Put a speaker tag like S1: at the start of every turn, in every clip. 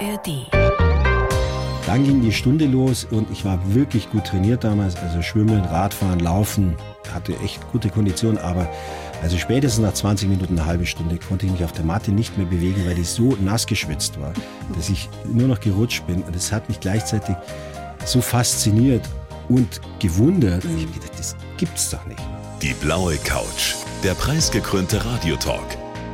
S1: ARD.
S2: Dann ging die Stunde los und ich war wirklich gut trainiert damals. Also Schwimmen, Radfahren, Laufen, hatte echt gute Kondition, aber also spätestens nach 20 Minuten, eine halbe Stunde konnte ich mich auf der Matte nicht mehr bewegen, weil ich so nass geschwitzt war, dass ich nur noch gerutscht bin. Und es hat mich gleichzeitig so fasziniert und gewundert. Ich habe gedacht, das gibt's doch nicht.
S3: Die blaue Couch, der preisgekrönte Radiotalk.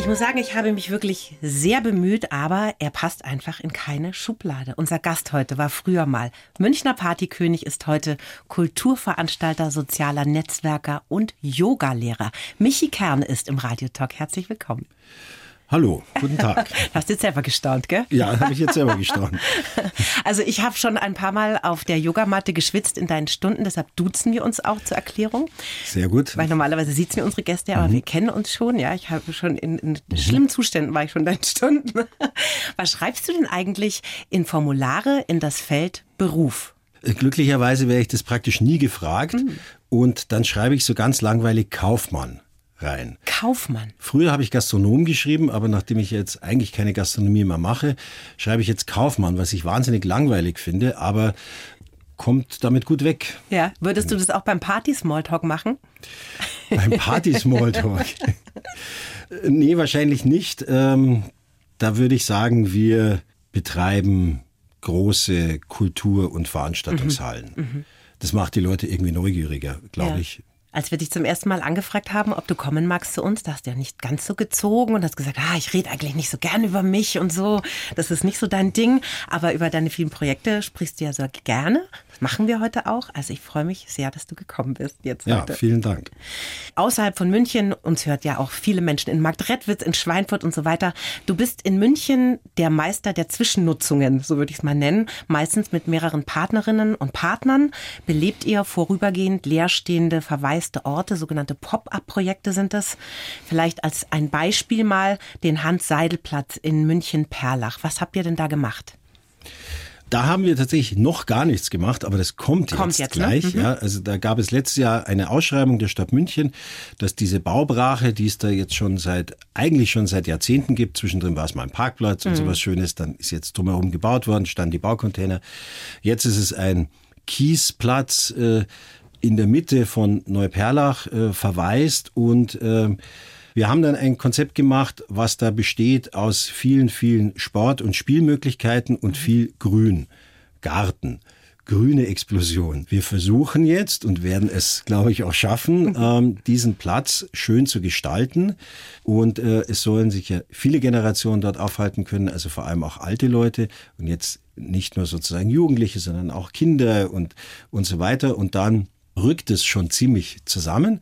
S4: Ich muss sagen, ich habe mich wirklich sehr bemüht, aber er passt einfach in keine Schublade. Unser Gast heute war früher mal Münchner Partykönig, ist heute Kulturveranstalter, sozialer Netzwerker und Yogalehrer. Michi Kern ist im Radiotalk. Herzlich willkommen.
S2: Hallo, guten Tag.
S4: Hast du jetzt selber gestaunt, gell?
S2: Ja, habe ich jetzt selber gestaunt.
S4: Also ich habe schon ein paar Mal auf der Yogamatte geschwitzt in deinen Stunden, deshalb duzen wir uns auch zur Erklärung.
S2: Sehr gut.
S4: Weil normalerweise sitzen wir unsere Gäste, aber mhm. wir kennen uns schon. Ja, ich habe schon in, in mhm. schlimmen Zuständen war ich schon in deinen Stunden. Was schreibst du denn eigentlich in Formulare in das Feld Beruf?
S2: Glücklicherweise wäre ich das praktisch nie gefragt. Mhm. Und dann schreibe ich so ganz langweilig Kaufmann rein.
S4: Kaufmann.
S2: Früher habe ich Gastronom geschrieben, aber nachdem ich jetzt eigentlich keine Gastronomie mehr mache, schreibe ich jetzt Kaufmann, was ich wahnsinnig langweilig finde, aber kommt damit gut weg.
S4: Ja, würdest du das auch beim Party-Smalltalk machen?
S2: Beim Party-Smalltalk? nee, wahrscheinlich nicht. Ähm, da würde ich sagen, wir betreiben große Kultur- und Veranstaltungshallen. Mhm. Mhm. Das macht die Leute irgendwie neugieriger, glaube ja. ich.
S4: Als wir dich zum ersten Mal angefragt haben, ob du kommen magst zu uns, da hast du ja nicht ganz so gezogen und hast gesagt, ah, ich rede eigentlich nicht so gern über mich und so. Das ist nicht so dein Ding. Aber über deine vielen Projekte sprichst du ja so gerne machen wir heute auch. Also ich freue mich sehr, dass du gekommen bist jetzt
S2: ja,
S4: heute.
S2: vielen Dank.
S4: Außerhalb von München, uns hört ja auch viele Menschen in Marktredwitz, in Schweinfurt und so weiter. Du bist in München der Meister der Zwischennutzungen, so würde ich es mal nennen. Meistens mit mehreren Partnerinnen und Partnern. Belebt ihr vorübergehend leerstehende, verwaiste Orte, sogenannte Pop-up-Projekte sind das. Vielleicht als ein Beispiel mal den Hans-Seidel-Platz in München-Perlach. Was habt ihr denn da gemacht?
S2: Da haben wir tatsächlich noch gar nichts gemacht, aber das kommt, kommt jetzt, jetzt ne? gleich. Ne? Mhm. Ja, also da gab es letztes Jahr eine Ausschreibung der Stadt München, dass diese Baubrache, die es da jetzt schon seit eigentlich schon seit Jahrzehnten gibt, zwischendrin war es mal ein Parkplatz mhm. und sowas Schönes, dann ist jetzt drumherum gebaut worden, standen die Baucontainer. Jetzt ist es ein Kiesplatz äh, in der Mitte von Neuperlach äh, verwaist und äh, wir haben dann ein Konzept gemacht, was da besteht aus vielen, vielen Sport- und Spielmöglichkeiten und viel Grün, Garten grüne Explosion. Wir versuchen jetzt und werden es, glaube ich, auch schaffen, ähm, diesen Platz schön zu gestalten. Und äh, es sollen sich ja viele Generationen dort aufhalten können, also vor allem auch alte Leute und jetzt nicht nur sozusagen Jugendliche, sondern auch Kinder und, und so weiter. Und dann rückt es schon ziemlich zusammen.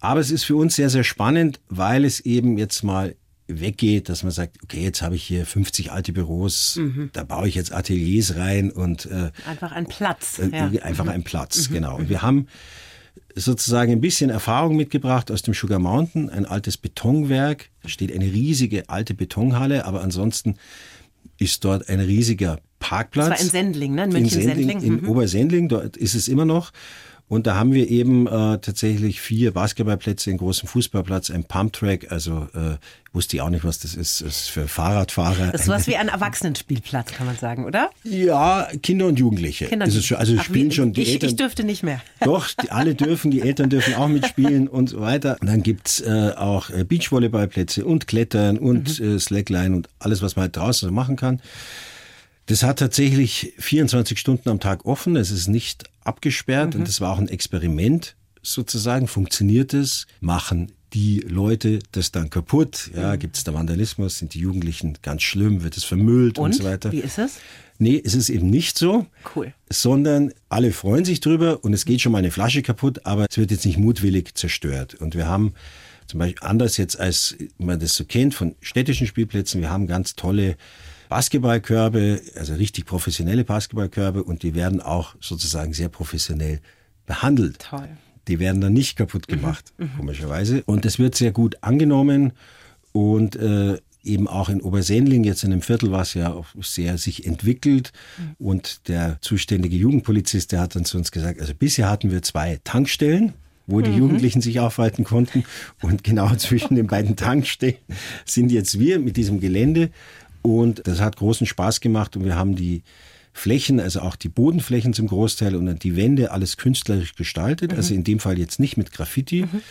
S2: Aber es ist für uns sehr, sehr spannend, weil es eben jetzt mal weggeht, dass man sagt, okay, jetzt habe ich hier 50 alte Büros, mhm. da baue ich jetzt Ateliers rein und
S4: äh, einfach ein Platz.
S2: Äh, ja. Einfach mhm. ein Platz, mhm. genau. Und wir haben sozusagen ein bisschen Erfahrung mitgebracht aus dem Sugar Mountain, ein altes Betonwerk. Da steht eine riesige alte Betonhalle, aber ansonsten ist dort ein riesiger Parkplatz. Das
S4: war in Sendling, ne? In
S2: in Sendling. Sendling. In mhm. Obersendling, dort ist es immer noch. Und da haben wir eben äh, tatsächlich vier Basketballplätze, einen großen Fußballplatz, ein Pumptrack. Also äh, wusste ich auch nicht, was das ist. Das ist für Fahrradfahrer.
S4: Das ist sowas wie ein Erwachsenenspielplatz, kann man sagen, oder?
S2: Ja, Kinder und Jugendliche. Kinder und
S4: schon,
S2: also Ach, spielen
S4: wie,
S2: schon die
S4: ich,
S2: Eltern.
S4: Ich dürfte nicht mehr.
S2: Doch, die, alle dürfen, die Eltern dürfen auch mitspielen und so weiter. Und dann gibt's äh, auch äh, Beachvolleyballplätze und Klettern und mhm. äh, Slackline und alles, was man halt draußen so machen kann. Das hat tatsächlich 24 Stunden am Tag offen. Es ist nicht abgesperrt mhm. und das war auch ein Experiment sozusagen. Funktioniert es? Machen die Leute das dann kaputt? Ja, mhm. gibt es da Vandalismus? Sind die Jugendlichen ganz schlimm? Wird es vermüllt und, und so weiter?
S4: Wie ist es?
S2: Nee, es ist eben nicht so.
S4: Cool.
S2: Sondern alle freuen sich drüber und es geht schon mal eine Flasche kaputt, aber es wird jetzt nicht mutwillig zerstört. Und wir haben zum Beispiel anders jetzt, als man das so kennt von städtischen Spielplätzen, wir haben ganz tolle Basketballkörbe, also richtig professionelle Basketballkörbe und die werden auch sozusagen sehr professionell behandelt.
S4: Toll.
S2: Die werden dann nicht kaputt mhm. gemacht, mhm. komischerweise. Und es wird sehr gut angenommen und äh, eben auch in Obersendling, jetzt in einem Viertel, was ja auch sehr sich entwickelt. Mhm. Und der zuständige Jugendpolizist, der hat dann zu uns gesagt, also bisher hatten wir zwei Tankstellen, wo die mhm. Jugendlichen sich aufhalten konnten. Und genau zwischen den beiden Tankstellen sind jetzt wir mit diesem Gelände. Und das hat großen Spaß gemacht und wir haben die Flächen, also auch die Bodenflächen zum Großteil und die Wände alles künstlerisch gestaltet. Mhm. Also in dem Fall jetzt nicht mit Graffiti, mhm.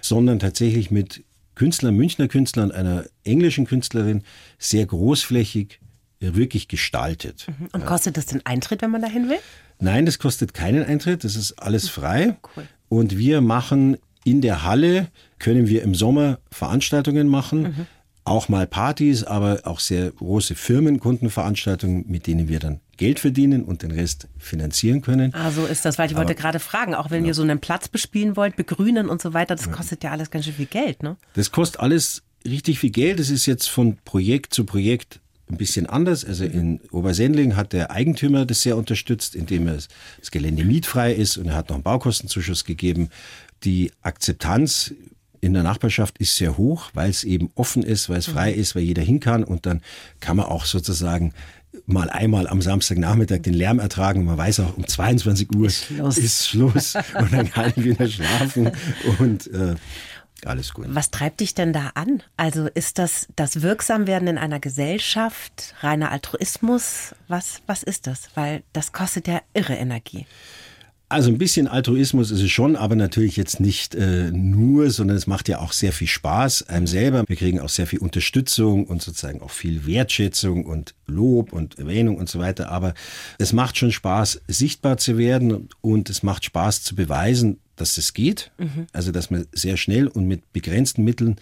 S2: sondern tatsächlich mit Künstlern, Münchner Künstlern, einer englischen Künstlerin, sehr großflächig, wirklich gestaltet.
S4: Mhm. Und kostet das den Eintritt, wenn man dahin will?
S2: Nein, das kostet keinen Eintritt, das ist alles mhm. frei. Cool. Und wir machen in der Halle, können wir im Sommer Veranstaltungen machen. Auch mal Partys, aber auch sehr große Firmenkundenveranstaltungen, mit denen wir dann Geld verdienen und den Rest finanzieren können.
S4: Ah, so ist das, weil ich aber, wollte gerade fragen, auch wenn ja. ihr so einen Platz bespielen wollt, begrünen und so weiter, das kostet ja alles ganz schön viel Geld, ne?
S2: Das kostet alles richtig viel Geld. Es ist jetzt von Projekt zu Projekt ein bisschen anders. Also in Obersendling hat der Eigentümer das sehr unterstützt, indem er das Gelände mietfrei ist und er hat noch einen Baukostenzuschuss gegeben. Die Akzeptanz in der Nachbarschaft ist sehr hoch, weil es eben offen ist, weil es mhm. frei ist, weil jeder hin kann und dann kann man auch sozusagen mal einmal am Samstagnachmittag den Lärm ertragen. Man weiß auch, um 22 Uhr ist Schluss, ist Schluss und dann kann ich wieder schlafen und äh, alles gut.
S4: Was treibt dich denn da an? Also ist das das Wirksamwerden in einer Gesellschaft, reiner Altruismus? Was, was ist das? Weil das kostet ja irre Energie.
S2: Also ein bisschen Altruismus ist es schon, aber natürlich jetzt nicht äh, nur, sondern es macht ja auch sehr viel Spaß einem selber. Wir kriegen auch sehr viel Unterstützung und sozusagen auch viel Wertschätzung und Lob und Erwähnung und so weiter. Aber es macht schon Spaß, sichtbar zu werden und es macht Spaß zu beweisen, dass es geht. Mhm. Also dass man sehr schnell und mit begrenzten Mitteln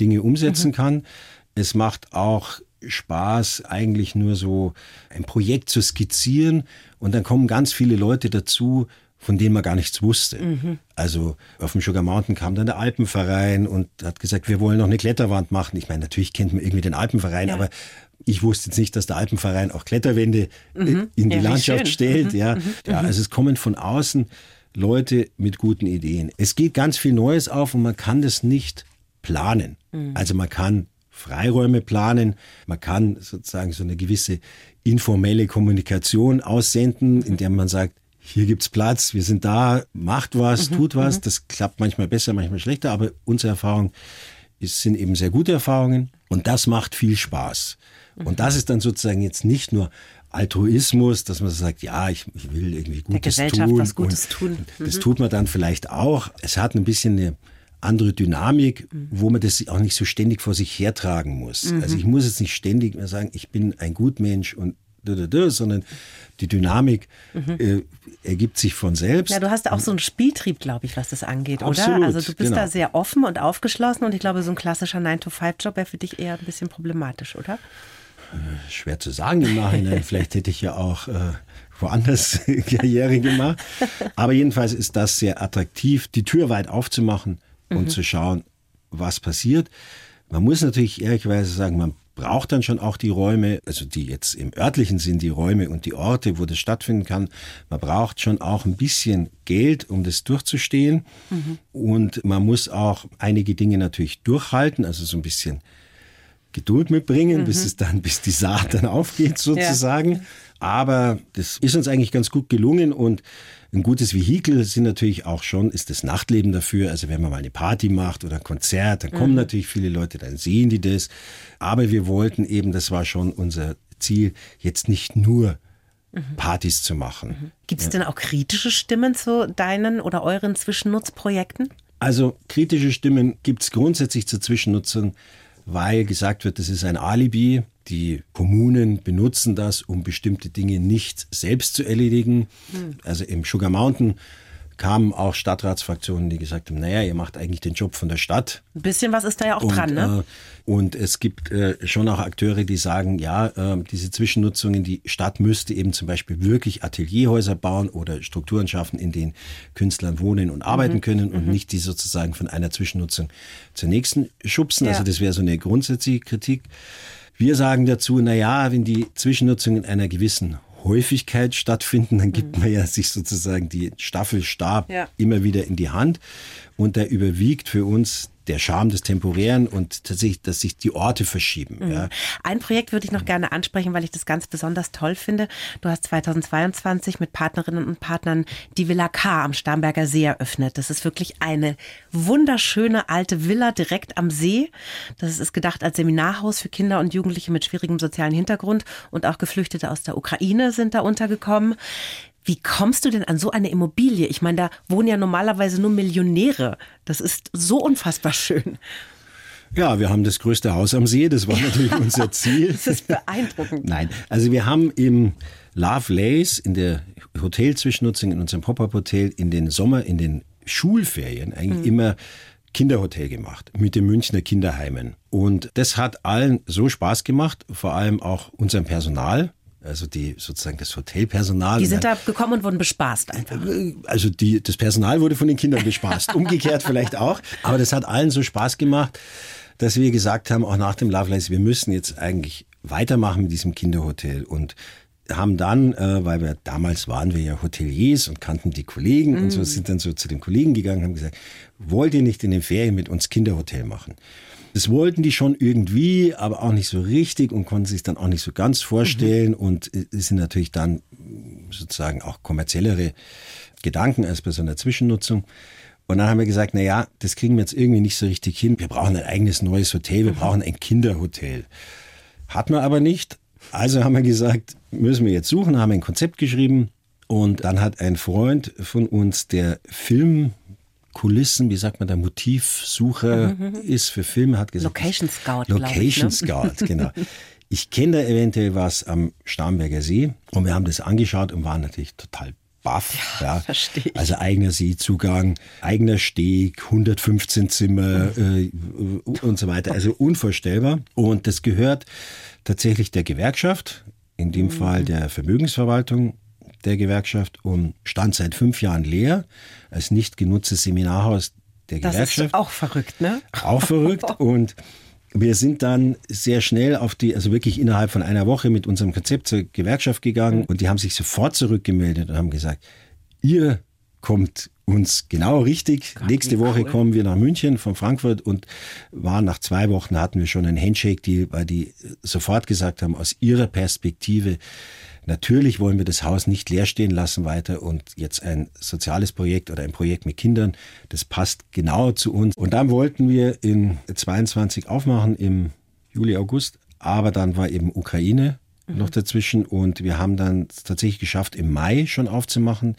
S2: Dinge umsetzen mhm. kann. Es macht auch Spaß, eigentlich nur so ein Projekt zu skizzieren und dann kommen ganz viele Leute dazu, von denen man gar nichts wusste. Mhm. Also auf dem Sugar Mountain kam dann der Alpenverein und hat gesagt, wir wollen noch eine Kletterwand machen. Ich meine, natürlich kennt man irgendwie den Alpenverein, ja. aber ich wusste jetzt nicht, dass der Alpenverein auch Kletterwände mhm. in die ja, Landschaft stellt. Mhm. Ja. Mhm. ja, mhm. also es kommen von außen Leute mit guten Ideen. Es geht ganz viel Neues auf und man kann das nicht planen. Mhm. Also man kann Freiräume planen, man kann sozusagen so eine gewisse informelle Kommunikation aussenden, in der man sagt, hier gibt's Platz, wir sind da, macht was, mhm, tut was. Mhm. Das klappt manchmal besser, manchmal schlechter, aber unsere Erfahrung ist, sind eben sehr gute Erfahrungen und das macht viel Spaß. Mhm. Und das ist dann sozusagen jetzt nicht nur Altruismus, dass man sagt, ja, ich, ich will irgendwie Gutes Der Gesellschaft tun. Was Gutes tun. Das mhm. tut man dann vielleicht auch. Es hat ein bisschen eine andere Dynamik, mhm. wo man das auch nicht so ständig vor sich hertragen muss. Mhm. Also ich muss jetzt nicht ständig mehr sagen, ich bin ein Gutmensch und sondern die Dynamik mhm. äh, ergibt sich von selbst.
S4: Ja, du hast auch so einen Spieltrieb, glaube ich, was das angeht, Absolut, oder? Also du bist genau. da sehr offen und aufgeschlossen und ich glaube, so ein klassischer 9-to-5-Job wäre für dich eher ein bisschen problematisch, oder?
S2: Äh, schwer zu sagen im Nachhinein. Vielleicht hätte ich ja auch äh, woanders Karriere gemacht. Aber jedenfalls ist das sehr attraktiv, die Tür weit aufzumachen und mhm. zu schauen, was passiert. Man muss natürlich ehrlicherweise sagen, man braucht dann schon auch die Räume, also die jetzt im örtlichen sind, die Räume und die Orte, wo das stattfinden kann. Man braucht schon auch ein bisschen Geld, um das durchzustehen. Mhm. Und man muss auch einige Dinge natürlich durchhalten, also so ein bisschen Geduld mitbringen, mhm. bis es dann, bis die Saat dann aufgeht sozusagen. Ja. Aber das ist uns eigentlich ganz gut gelungen und ein gutes Vehikel sind natürlich auch schon, ist das Nachtleben dafür. Also wenn man mal eine Party macht oder ein Konzert, dann kommen mhm. natürlich viele Leute, dann sehen die das. Aber wir wollten eben, das war schon unser Ziel, jetzt nicht nur mhm. Partys zu machen. Mhm.
S4: Gibt es denn auch kritische Stimmen zu deinen oder euren Zwischennutzprojekten?
S2: Also kritische Stimmen gibt es grundsätzlich zur Zwischennutzung weil gesagt wird, das ist ein Alibi. Die Kommunen benutzen das, um bestimmte Dinge nicht selbst zu erledigen. Hm. Also im Sugar Mountain kamen auch Stadtratsfraktionen, die gesagt haben, naja, ihr macht eigentlich den Job von der Stadt.
S4: Ein bisschen was ist da ja auch und, dran, ne?
S2: Äh, und es gibt äh, schon auch Akteure, die sagen, ja, äh, diese Zwischennutzungen, die Stadt müsste eben zum Beispiel wirklich Atelierhäuser bauen oder Strukturen schaffen, in denen Künstler wohnen und arbeiten mhm. können und mhm. nicht die sozusagen von einer Zwischennutzung zur nächsten schubsen. Ja. Also das wäre so eine grundsätzliche Kritik. Wir sagen dazu, na ja, wenn die Zwischennutzung in einer gewissen Häufigkeit stattfinden, dann gibt mhm. man ja sich sozusagen die Staffelstab ja. immer wieder in die Hand und da überwiegt für uns der Charme des Temporären und tatsächlich, dass sich die Orte verschieben. Mhm. Ja.
S4: Ein Projekt würde ich noch gerne ansprechen, weil ich das ganz besonders toll finde. Du hast 2022 mit Partnerinnen und Partnern die Villa K am Starnberger See eröffnet. Das ist wirklich eine wunderschöne alte Villa direkt am See. Das ist gedacht als Seminarhaus für Kinder und Jugendliche mit schwierigem sozialen Hintergrund und auch Geflüchtete aus der Ukraine sind da untergekommen. Wie kommst du denn an so eine Immobilie? Ich meine, da wohnen ja normalerweise nur Millionäre. Das ist so unfassbar schön.
S2: Ja, wir haben das größte Haus am See, das war natürlich unser Ziel.
S4: Das ist beeindruckend.
S2: Nein, also wir haben im Love Lace in der Hotelzwischennutzung in unserem Pop-Up-Hotel in den Sommer, in den Schulferien eigentlich mhm. immer Kinderhotel gemacht mit den Münchner Kinderheimen. Und das hat allen so Spaß gemacht, vor allem auch unserem Personal also die sozusagen das Hotelpersonal.
S4: Die sind da gekommen und wurden bespaßt einfach.
S2: Also die, das Personal wurde von den Kindern bespaßt, umgekehrt vielleicht auch. Aber das hat allen so Spaß gemacht, dass wir gesagt haben, auch nach dem Lovelace, wir müssen jetzt eigentlich weitermachen mit diesem Kinderhotel und haben dann, äh, weil wir damals waren wir ja Hoteliers und kannten die Kollegen mm. und so mm. sind dann so zu den Kollegen gegangen und haben gesagt, wollt ihr nicht in den Ferien mit uns Kinderhotel machen? Das wollten die schon irgendwie, aber auch nicht so richtig und konnten sich dann auch nicht so ganz vorstellen mhm. und es sind natürlich dann sozusagen auch kommerziellere Gedanken als bei so einer Zwischennutzung. Und dann haben wir gesagt, na ja, das kriegen wir jetzt irgendwie nicht so richtig hin. Wir brauchen ein eigenes neues Hotel, wir mhm. brauchen ein Kinderhotel. Hatten wir aber nicht. Also haben wir gesagt, müssen wir jetzt suchen, haben ein Konzept geschrieben und dann hat ein Freund von uns, der Film Kulissen, wie sagt man da, Motivsuche mhm, ist für Filme, hat gesagt.
S4: Location Scout.
S2: Location ich, ne? Scout, genau. Ich kenne da eventuell was am Starnberger See und wir haben das angeschaut und waren natürlich total baff. Ja, ja.
S4: Verstehe ich.
S2: Also eigener Seezugang, eigener Steg, 115 Zimmer äh, und so weiter. Also unvorstellbar. Und das gehört tatsächlich der Gewerkschaft, in dem mhm. Fall der Vermögensverwaltung der Gewerkschaft und stand seit fünf Jahren leer als nicht genutztes Seminarhaus der das Gewerkschaft. Das
S4: ist auch verrückt, ne?
S2: Auch verrückt und wir sind dann sehr schnell auf die, also wirklich innerhalb von einer Woche mit unserem Konzept zur Gewerkschaft gegangen mhm. und die haben sich sofort zurückgemeldet und haben gesagt, ihr kommt uns genau richtig. Gott, Nächste Woche cool. kommen wir nach München von Frankfurt und waren nach zwei Wochen hatten wir schon einen Handshake-Deal, weil die sofort gesagt haben, aus ihrer Perspektive Natürlich wollen wir das Haus nicht leer stehen lassen weiter und jetzt ein soziales Projekt oder ein Projekt mit Kindern, das passt genau zu uns. Und dann wollten wir in 22 aufmachen im Juli, August, aber dann war eben Ukraine mhm. noch dazwischen und wir haben dann tatsächlich geschafft, im Mai schon aufzumachen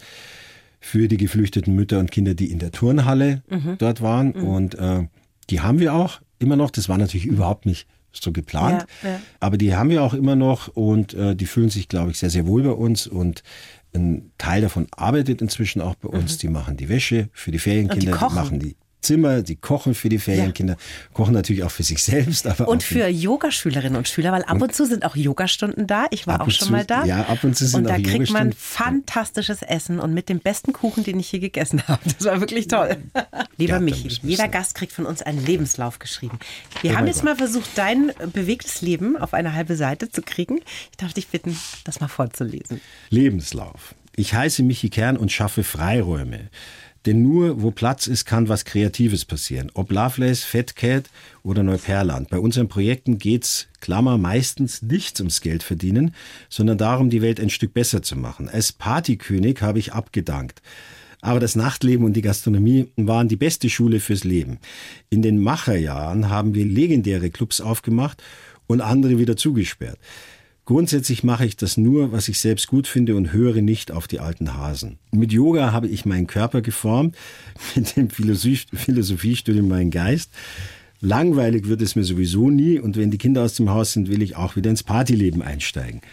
S2: für die geflüchteten Mütter und Kinder, die in der Turnhalle mhm. dort waren. Mhm. Und äh, die haben wir auch immer noch. Das war natürlich überhaupt nicht so geplant. Ja, ja. Aber die haben wir auch immer noch und äh, die fühlen sich, glaube ich, sehr, sehr wohl bei uns und ein Teil davon arbeitet inzwischen auch bei uns. Mhm. Die machen die Wäsche für die Ferienkinder, die, die machen die Zimmer, die kochen für die Ferienkinder, ja. kochen natürlich auch für sich selbst. Aber
S4: und für Yogaschülerinnen und Schüler, weil ab und, und, zu sind auch Yogastunden da. Ich war auch schon
S2: zu,
S4: mal da.
S2: Ja, ab und zu sind
S4: Und
S2: da
S4: kriegt man fantastisches Essen und mit dem besten Kuchen, den ich hier gegessen habe. Das war wirklich toll. Lieber ja, Michi, jeder Gast kriegt von uns einen Lebenslauf geschrieben. Wir oh haben jetzt Gott. mal versucht, dein bewegtes Leben auf eine halbe Seite zu kriegen. Ich darf dich bitten, das mal vorzulesen.
S2: Lebenslauf. Ich heiße Michi Kern und schaffe Freiräume. Denn nur wo Platz ist, kann was Kreatives passieren. Ob Lovelace, Fatcat oder Neuperland. Bei unseren Projekten geht's, Klammer, meistens nicht ums Geld verdienen, sondern darum, die Welt ein Stück besser zu machen. Als Partykönig habe ich abgedankt. Aber das Nachtleben und die Gastronomie waren die beste Schule fürs Leben. In den Macherjahren haben wir legendäre Clubs aufgemacht und andere wieder zugesperrt. Grundsätzlich mache ich das nur, was ich selbst gut finde und höre nicht auf die alten Hasen. Mit Yoga habe ich meinen Körper geformt, mit dem Philosophiestudium meinen Geist. Langweilig wird es mir sowieso nie und wenn die Kinder aus dem Haus sind, will ich auch wieder ins Partyleben einsteigen.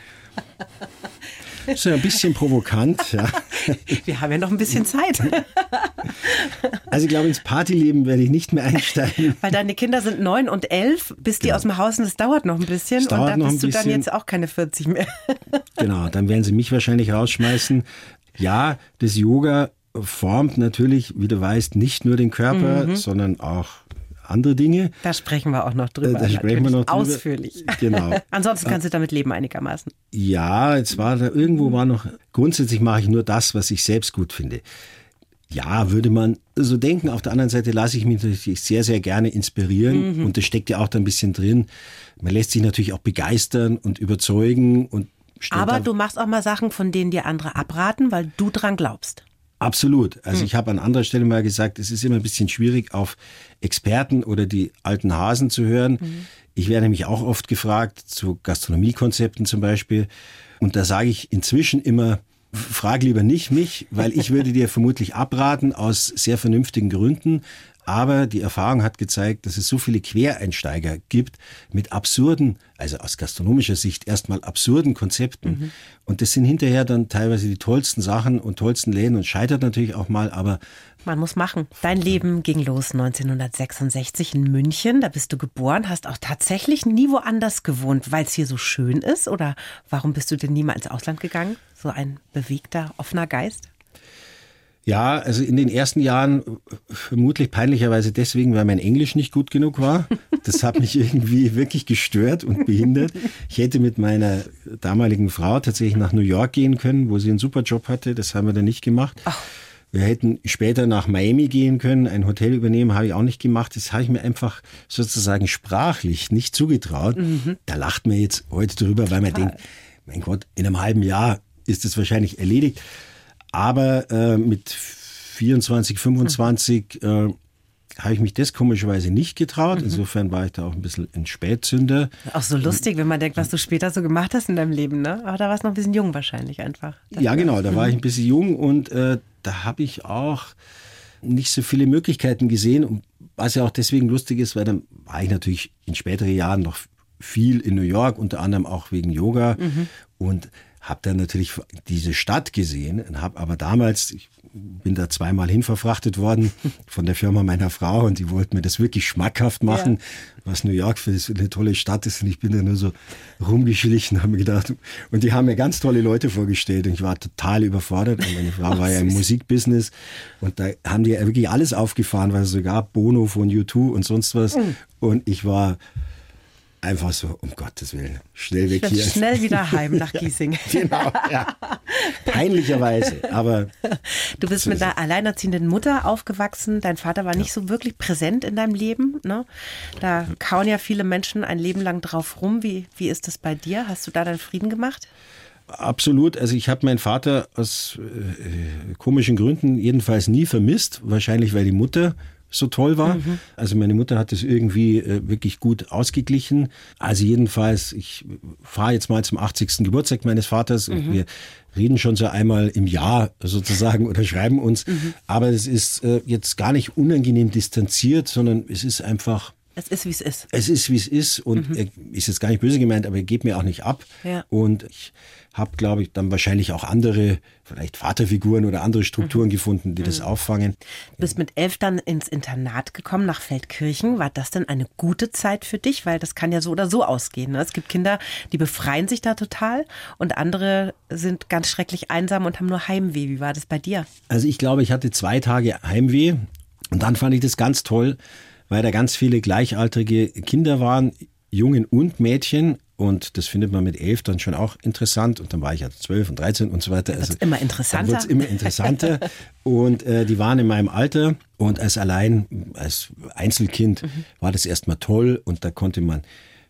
S2: So ein bisschen provokant, ja.
S4: Wir haben ja noch ein bisschen Zeit.
S2: Also ich glaube, ins Partyleben werde ich nicht mehr einsteigen.
S4: Weil deine Kinder sind neun und elf, bis die genau. aus dem Haus sind, das dauert noch ein bisschen. Das und da bist du dann jetzt auch keine 40 mehr.
S2: Genau, dann werden sie mich wahrscheinlich rausschmeißen. Ja, das Yoga formt natürlich, wie du weißt, nicht nur den Körper, mhm. sondern auch andere Dinge.
S4: Da sprechen wir auch noch drüber.
S2: Da sprechen wir noch drüber.
S4: Ausführlich.
S2: Genau.
S4: Ansonsten kannst du damit leben einigermaßen.
S2: Ja, jetzt war da irgendwo war noch, grundsätzlich mache ich nur das, was ich selbst gut finde. Ja, würde man so denken. Auf der anderen Seite lasse ich mich natürlich sehr, sehr gerne inspirieren. Mhm. Und das steckt ja auch da ein bisschen drin. Man lässt sich natürlich auch begeistern und überzeugen. Und
S4: Aber du machst auch mal Sachen, von denen dir andere abraten, weil du dran glaubst.
S2: Absolut. Also mhm. ich habe an anderer Stelle mal gesagt, es ist immer ein bisschen schwierig, auf Experten oder die alten Hasen zu hören. Mhm. Ich werde nämlich auch oft gefragt, zu Gastronomiekonzepten zum Beispiel. Und da sage ich inzwischen immer, frag lieber nicht mich, weil ich würde dir vermutlich abraten aus sehr vernünftigen Gründen. Aber die Erfahrung hat gezeigt, dass es so viele Quereinsteiger gibt mit absurden, also aus gastronomischer Sicht erstmal absurden Konzepten. Mhm. Und das sind hinterher dann teilweise die tollsten Sachen und tollsten Läden und scheitert natürlich auch mal, aber
S4: man muss machen. Dein Leben ging los 1966 in München. Da bist du geboren, hast auch tatsächlich nie woanders gewohnt, weil es hier so schön ist? Oder warum bist du denn nie mal ins Ausland gegangen? So ein bewegter, offener Geist?
S2: Ja, also in den ersten Jahren vermutlich peinlicherweise deswegen, weil mein Englisch nicht gut genug war. Das hat mich irgendwie wirklich gestört und behindert. Ich hätte mit meiner damaligen Frau tatsächlich nach New York gehen können, wo sie einen super Job hatte. Das haben wir dann nicht gemacht. Ach. Wir hätten später nach Miami gehen können, ein Hotel übernehmen, habe ich auch nicht gemacht. Das habe ich mir einfach sozusagen sprachlich nicht zugetraut. Mhm. Da lacht man jetzt heute drüber, weil man denkt, mein Gott, in einem halben Jahr ist es wahrscheinlich erledigt. Aber äh, mit 24, 25 mhm. äh, habe ich mich das komischerweise nicht getraut. Mhm. Insofern war ich da auch ein bisschen ein Spätzünder.
S4: Auch so lustig, wenn man denkt, was du später so gemacht hast in deinem Leben, ne? Aber da warst du noch ein bisschen jung wahrscheinlich einfach.
S2: Ja, genau, da war ich ein bisschen jung und äh, da habe ich auch nicht so viele Möglichkeiten gesehen. was ja auch deswegen lustig ist, weil dann war ich natürlich in späteren Jahren noch viel in New York, unter anderem auch wegen Yoga mhm. und habe dann natürlich diese Stadt gesehen, habe aber damals, ich bin da zweimal hinverfrachtet worden von der Firma meiner Frau und die wollten mir das wirklich schmackhaft machen, ja. was New York für eine tolle Stadt ist und ich bin da nur so rumgeschlichen, habe mir gedacht und die haben mir ganz tolle Leute vorgestellt und ich war total überfordert und meine Frau war ja im Musikbusiness und da haben die ja wirklich alles aufgefahren, weil sogar Bono von U2 und sonst was mhm. und ich war einfach so, um Gottes Willen, schnell weg hier.
S4: Schnell wieder heim nach Giesing.
S2: genau, ja. Peinlicherweise, aber.
S4: Du bist so mit einer alleinerziehenden Mutter aufgewachsen. Dein Vater war nicht so wirklich präsent in deinem Leben. Ne? Da kauen ja viele Menschen ein Leben lang drauf rum. Wie, wie ist das bei dir? Hast du da deinen Frieden gemacht?
S2: Absolut. Also ich habe meinen Vater aus äh, komischen Gründen jedenfalls nie vermisst. Wahrscheinlich, weil die Mutter so toll war. Mhm. Also meine Mutter hat es irgendwie äh, wirklich gut ausgeglichen. Also jedenfalls, ich fahre jetzt mal zum 80. Geburtstag meines Vaters mhm. und wir reden schon so einmal im Jahr sozusagen oder schreiben uns. Mhm. Aber es ist äh, jetzt gar nicht unangenehm distanziert, sondern es ist einfach
S4: es ist, wie es ist.
S2: Es ist, wie es ist. Und mhm. ist jetzt gar nicht böse gemeint, aber er geht mir auch nicht ab. Ja. Und ich habe, glaube ich, dann wahrscheinlich auch andere, vielleicht Vaterfiguren oder andere Strukturen mhm. gefunden, die mhm. das auffangen.
S4: Du bist mit elf dann ins Internat gekommen nach Feldkirchen. War das denn eine gute Zeit für dich? Weil das kann ja so oder so ausgehen. Ne? Es gibt Kinder, die befreien sich da total und andere sind ganz schrecklich einsam und haben nur Heimweh. Wie war das bei dir?
S2: Also ich glaube, ich hatte zwei Tage Heimweh und dann fand ich das ganz toll weil da ganz viele gleichaltrige Kinder waren, Jungen und Mädchen. Und das findet man mit elf dann schon auch interessant. Und dann war ich ja zwölf und dreizehn und so weiter.
S4: Also, immer interessanter. Dann
S2: wird immer interessanter. und äh, die waren in meinem Alter. Und als allein, als Einzelkind mhm. war das erstmal toll. Und da konnte man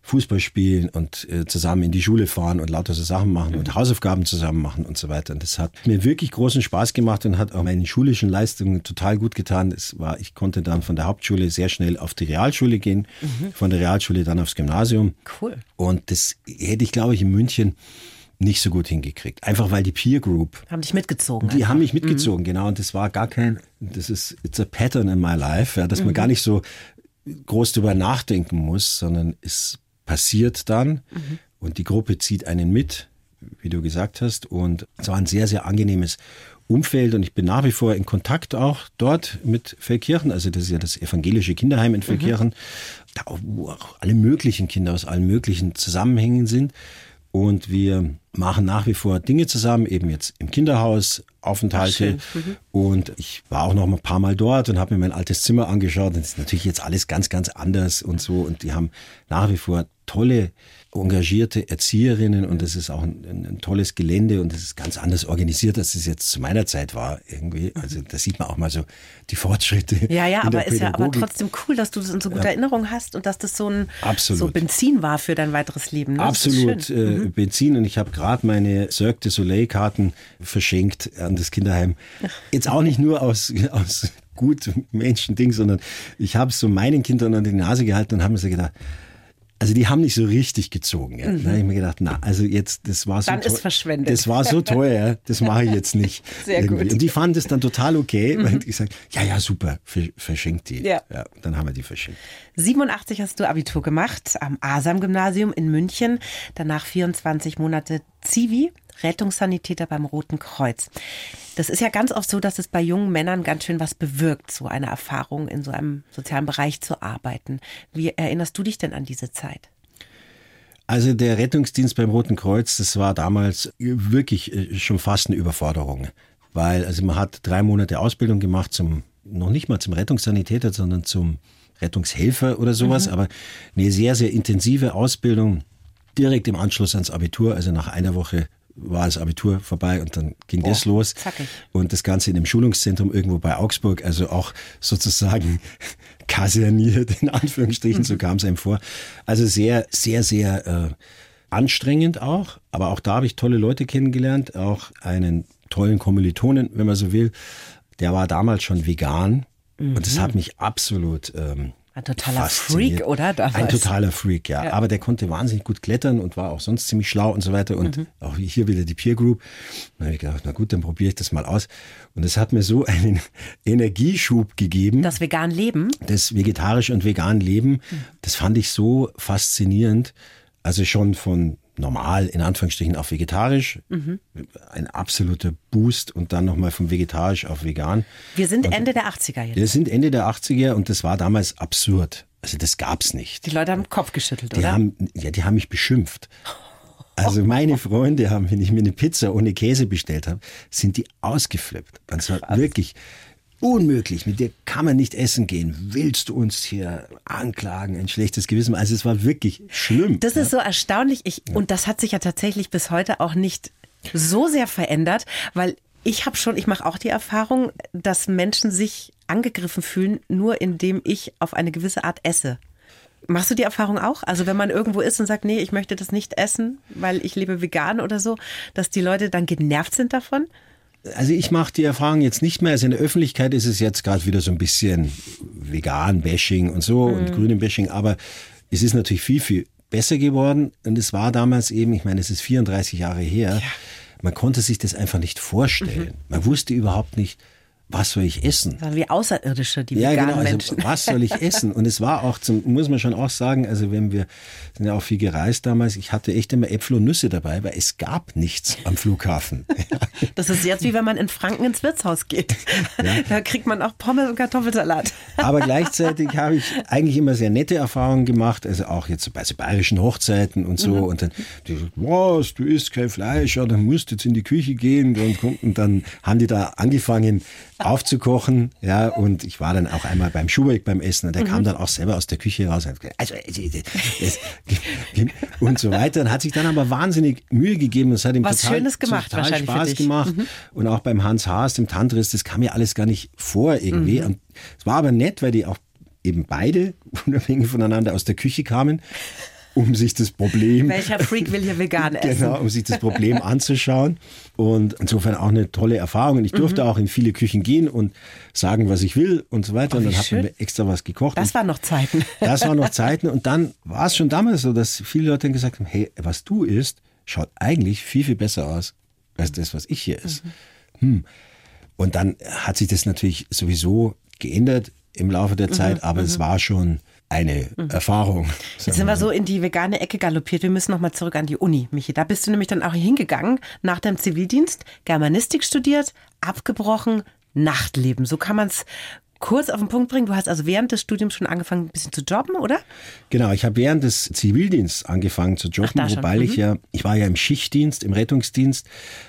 S2: Fußball spielen und äh, zusammen in die Schule fahren und lauter so Sachen machen und Hausaufgaben zusammen machen und so weiter. Und das hat mir wirklich großen Spaß gemacht und hat auch meine schulischen Leistungen total gut getan. Es war, ich konnte dann von der Hauptschule sehr schnell auf die Realschule gehen, mhm. von der Realschule dann aufs Gymnasium.
S4: Cool.
S2: Und das hätte ich, glaube ich, in München nicht so gut hingekriegt. Einfach weil die Peer Group.
S4: Haben dich mitgezogen.
S2: Die einfach. haben mich mitgezogen, mhm. genau. Und das war gar kein, das ist, it's a pattern in my life, ja, dass mhm. man gar nicht so groß drüber nachdenken muss, sondern es passiert dann mhm. und die Gruppe zieht einen mit, wie du gesagt hast. Und es war ein sehr, sehr angenehmes Umfeld und ich bin nach wie vor in Kontakt auch dort mit Feldkirchen. Also das ist ja das evangelische Kinderheim in mhm. Feldkirchen, mhm. da wo auch alle möglichen Kinder aus allen möglichen Zusammenhängen sind. Und wir machen nach wie vor Dinge zusammen, eben jetzt im Kinderhaus Aufenthalte. Mhm. Und ich war auch noch ein paar Mal dort und habe mir mein altes Zimmer angeschaut. Und das ist natürlich jetzt alles ganz, ganz anders und so. Und die haben nach wie vor tolle engagierte Erzieherinnen und es ist auch ein, ein, ein, tolles Gelände und es ist ganz anders organisiert, als es jetzt zu meiner Zeit war irgendwie. Also da sieht man auch mal so die Fortschritte.
S4: Ja, ja, aber ist ja aber trotzdem cool, dass du das in so guter ja. Erinnerung hast und dass das so ein Absolut. so Benzin war für dein weiteres Leben. Ne?
S2: Absolut äh, mhm. Benzin und ich habe gerade meine Cirque du Soleil Karten verschenkt an das Kinderheim. Jetzt auch nicht nur aus, aus gut Menschen-Ding, sondern ich habe es so meinen Kindern an die Nase gehalten und habe mir so gedacht, also die haben nicht so richtig gezogen. Ja. Mhm. Da habe ich mir gedacht, na, also jetzt, das war so
S4: Dann ist verschwendet.
S2: Das war so teuer, das mache ich jetzt nicht.
S4: Sehr irgendwie. gut.
S2: Und die fanden das dann total okay, mhm. weil ich gesagt, ja, ja, super, verschenkt die. Ja. ja. Dann haben wir die verschenkt.
S4: 87 hast du Abitur gemacht am Asam-Gymnasium in München, danach 24 Monate Zivi Rettungssanitäter beim Roten Kreuz. Das ist ja ganz oft so, dass es bei jungen Männern ganz schön was bewirkt, so eine Erfahrung in so einem sozialen Bereich zu arbeiten. Wie erinnerst du dich denn an diese Zeit?
S2: Also der Rettungsdienst beim Roten Kreuz, das war damals wirklich äh, schon fast eine Überforderung, weil also man hat drei Monate Ausbildung gemacht zum noch nicht mal zum Rettungssanitäter, sondern zum Rettungshelfer oder sowas, mhm. aber eine sehr sehr intensive Ausbildung direkt im Anschluss ans Abitur, also nach einer Woche war das Abitur vorbei und dann ging oh, das los. Zackig. Und das Ganze in einem Schulungszentrum irgendwo bei Augsburg, also auch sozusagen kaserniert, in Anführungsstrichen, mhm. so kam es einem vor. Also sehr, sehr, sehr äh, anstrengend auch. Aber auch da habe ich tolle Leute kennengelernt, auch einen tollen Kommilitonen, wenn man so will. Der war damals schon vegan. Mhm. Und das hat mich absolut ähm,
S4: ein totaler Freak, oder?
S2: Damals. Ein totaler Freak, ja. ja. Aber der konnte wahnsinnig gut klettern und war auch sonst ziemlich schlau und so weiter. Und mhm. auch hier wieder die Peer Group. Dann habe ich gedacht, na gut, dann probiere ich das mal aus. Und es hat mir so einen Energieschub gegeben.
S4: Das vegan Leben?
S2: Das vegetarisch und vegan Leben. Mhm. Das fand ich so faszinierend. Also schon von normal, in Anführungsstrichen, auf vegetarisch. Mhm. Ein absoluter Boost und dann nochmal von vegetarisch auf vegan.
S4: Wir sind und Ende der 80er
S2: jetzt. Wir sind Ende der 80er und das war damals absurd. Also das gab's nicht.
S4: Die Leute haben den Kopf geschüttelt,
S2: die
S4: oder?
S2: Haben, ja, die haben mich beschimpft. Also meine Freunde haben, wenn ich mir eine Pizza ohne Käse bestellt habe, sind die ausgeflippt. Und zwar wirklich unmöglich, mit dir kann man nicht essen gehen. Willst du uns hier anklagen, ein schlechtes Gewissen? Also es war wirklich schlimm.
S4: Das ist so erstaunlich. Ich, ja. Und das hat sich ja tatsächlich bis heute auch nicht so sehr verändert, weil ich habe schon, ich mache auch die Erfahrung, dass Menschen sich angegriffen fühlen, nur indem ich auf eine gewisse Art esse. Machst du die Erfahrung auch? Also wenn man irgendwo ist und sagt, nee, ich möchte das nicht essen, weil ich lebe vegan oder so, dass die Leute dann genervt sind davon?
S2: Also ich mache die Erfahrung jetzt nicht mehr. Also in der Öffentlichkeit ist es jetzt gerade wieder so ein bisschen Vegan-Bashing und so mhm. und Grünen-Bashing, aber es ist natürlich viel, viel besser geworden. Und es war damals eben, ich meine, es ist 34 Jahre her, ja. man konnte sich das einfach nicht vorstellen. Mhm. Man wusste überhaupt nicht, was soll ich essen?
S4: Wie Außerirdische, die ja, veganen genau, also, Menschen.
S2: Was soll ich essen? Und es war auch, zum, muss man schon auch sagen, also wenn wir sind ja auch viel gereist damals, ich hatte echt immer Äpfel und Nüsse dabei, weil es gab nichts am Flughafen.
S4: Das ist jetzt wie wenn man in Franken ins Wirtshaus geht. Ja. Da kriegt man auch Pommes und Kartoffelsalat.
S2: Aber gleichzeitig habe ich eigentlich immer sehr nette Erfahrungen gemacht, also auch jetzt bei so bayerischen Hochzeiten und so. Mhm. Und dann, die so, was, du isst kein Fleisch, ja, dann musst du jetzt in die Küche gehen. Und, und dann haben die da angefangen, aufzukochen. Ja, und ich war dann auch einmal beim Schubeck beim Essen und der mhm. kam dann auch selber aus der Küche raus. Und also, das, und so weiter. Und hat sich dann aber wahnsinnig Mühe gegeben. Das hat ihm
S4: Was
S2: total,
S4: Schönes gemacht,
S2: total Spaß gemacht. Mhm. Und auch beim Hans Haas, dem Tantris, das kam mir alles gar nicht vor irgendwie. Mhm. Und es war aber nett, weil die auch eben beide unabhängig voneinander aus der Küche kamen um sich das Problem.
S4: Welcher Freak will hier vegan essen?
S2: Genau, um sich das Problem anzuschauen. Und insofern auch eine tolle Erfahrung. Und ich durfte mhm. auch in viele Küchen gehen und sagen, was ich will und so weiter. Oh, und dann hat man mir extra was gekocht.
S4: Das waren noch Zeiten.
S2: Das waren noch Zeiten. Und dann war es schon damals so, dass viele Leute dann gesagt haben, hey, was du isst, schaut eigentlich viel, viel besser aus als das, was ich hier esse. Mhm. Hm. Und dann hat sich das natürlich sowieso geändert im Laufe der mhm. Zeit, aber es mhm. war schon eine mhm. Erfahrung.
S4: Jetzt sind wir so in die vegane Ecke galoppiert. Wir müssen noch mal zurück an die Uni, Michi. Da bist du nämlich dann auch hingegangen nach dem Zivildienst, Germanistik studiert, abgebrochen, Nachtleben. So kann man es kurz auf den Punkt bringen? Du hast also während des Studiums schon angefangen, ein bisschen zu jobben, oder?
S2: Genau, ich habe während des Zivildiensts angefangen zu jobben, Ach, wobei mhm. ich ja, ich war ja im Schichtdienst, im Rettungsdienst.